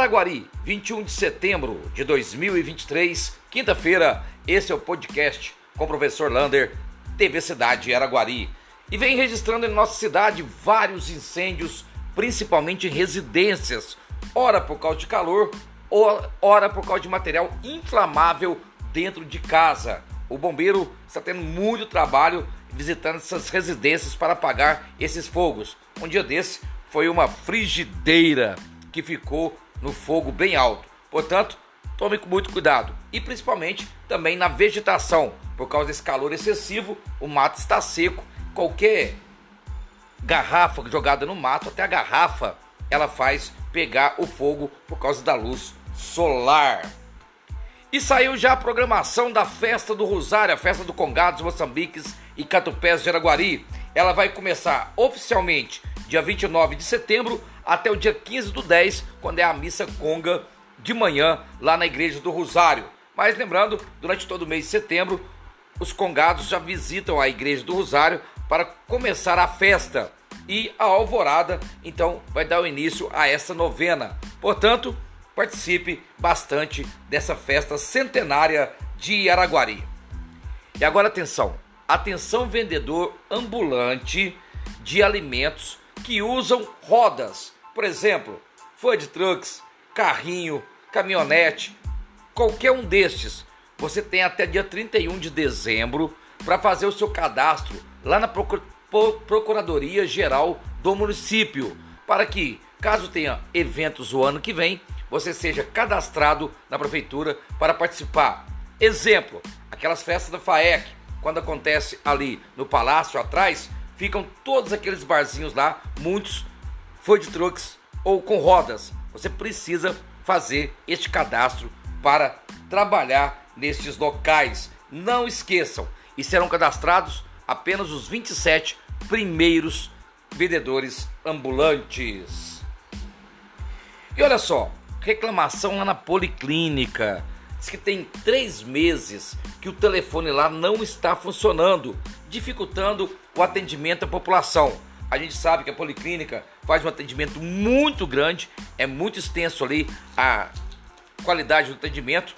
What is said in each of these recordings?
Araguari, 21 de setembro de 2023, quinta-feira. Esse é o podcast com o professor Lander, TV Cidade Araguari. E vem registrando em nossa cidade vários incêndios, principalmente em residências, ora por causa de calor, ora por causa de material inflamável dentro de casa. O bombeiro está tendo muito trabalho visitando essas residências para apagar esses fogos. Um dia desse foi uma frigideira que ficou no fogo bem alto. Portanto, tome com muito cuidado e principalmente também na vegetação. Por causa desse calor excessivo, o mato está seco. Qualquer garrafa jogada no mato, até a garrafa, ela faz pegar o fogo por causa da luz solar. E saiu já a programação da Festa do Rosário, a Festa do Congados, Moçambiques e Catupés de Araguari. Ela vai começar oficialmente dia 29 de setembro até o dia 15 do 10, quando é a missa conga de manhã lá na Igreja do Rosário. Mas lembrando, durante todo o mês de setembro, os congados já visitam a Igreja do Rosário para começar a festa. E a alvorada, então, vai dar o início a essa novena. Portanto, participe bastante dessa festa centenária de Araguari. E agora atenção, atenção vendedor ambulante de alimentos que usam rodas, por exemplo, food trucks, carrinho, caminhonete, qualquer um destes. Você tem até dia 31 de dezembro para fazer o seu cadastro lá na Procuradoria Geral do município, para que, caso tenha eventos o ano que vem, você seja cadastrado na prefeitura para participar. Exemplo, aquelas festas da FAEC, quando acontece ali no palácio atrás, ficam todos aqueles barzinhos lá, muitos food trucks ou com rodas. Você precisa fazer este cadastro para trabalhar nestes locais. Não esqueçam, e serão cadastrados apenas os 27 primeiros vendedores ambulantes. E olha só, reclamação lá na policlínica. Diz que tem três meses que o telefone lá não está funcionando, dificultando o atendimento à população. A gente sabe que a policlínica faz um atendimento muito grande, é muito extenso ali a qualidade do atendimento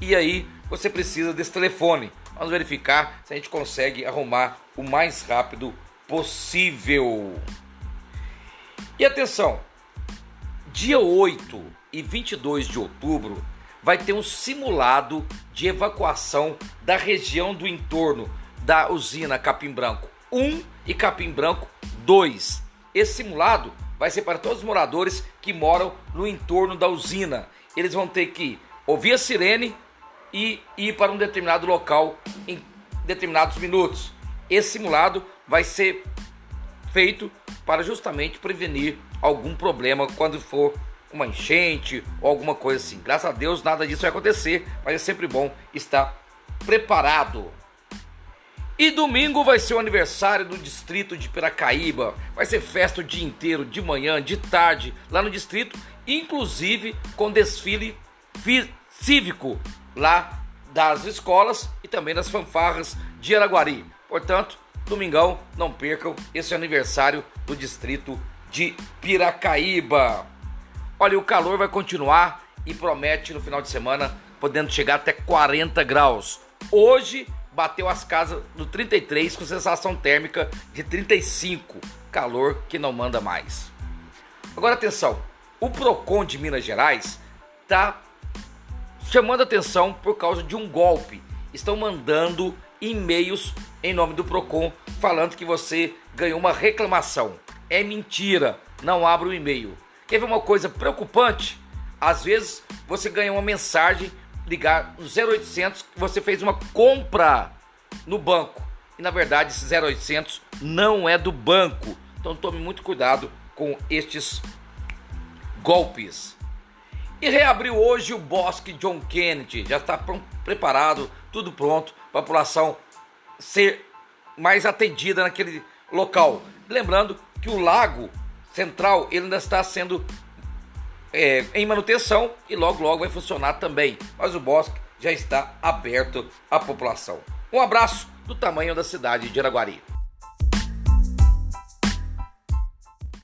e aí você precisa desse telefone. Vamos verificar se a gente consegue arrumar o mais rápido possível. E atenção, dia 8 e 22 de outubro vai ter um simulado de evacuação da região do entorno da usina Capim Branco 1 e Capim Branco 2. Esse simulado vai ser para todos os moradores que moram no entorno da usina. Eles vão ter que ouvir a sirene e ir para um determinado local em determinados minutos. Esse simulado vai ser feito para justamente prevenir algum problema quando for uma enchente ou alguma coisa assim. Graças a Deus nada disso vai acontecer, mas é sempre bom estar preparado. E domingo vai ser o aniversário do distrito de Piracaíba. Vai ser festa o dia inteiro, de manhã, de tarde, lá no distrito, inclusive com desfile cívico lá das escolas e também das fanfarras de Araguari. Portanto, domingão, não percam esse aniversário do distrito de Piracaíba. Olha, o calor vai continuar e promete no final de semana podendo chegar até 40 graus. Hoje bateu as casas do 33 com sensação térmica de 35, calor que não manda mais. Agora atenção, o Procon de Minas Gerais está chamando atenção por causa de um golpe. Estão mandando e-mails em nome do Procon falando que você ganhou uma reclamação. É mentira, não abra o e-mail. Quer ver uma coisa preocupante? Às vezes você ganha uma mensagem ligar no 0800 que você fez uma compra no banco. E na verdade esse 0800 não é do banco. Então tome muito cuidado com estes golpes. E reabriu hoje o Bosque John Kennedy. Já está preparado, tudo pronto para a população ser mais atendida naquele local. Lembrando que o lago central ele ainda está sendo é, em manutenção e logo logo vai funcionar também. Mas o bosque já está aberto à população. Um abraço do tamanho da cidade de Araguari.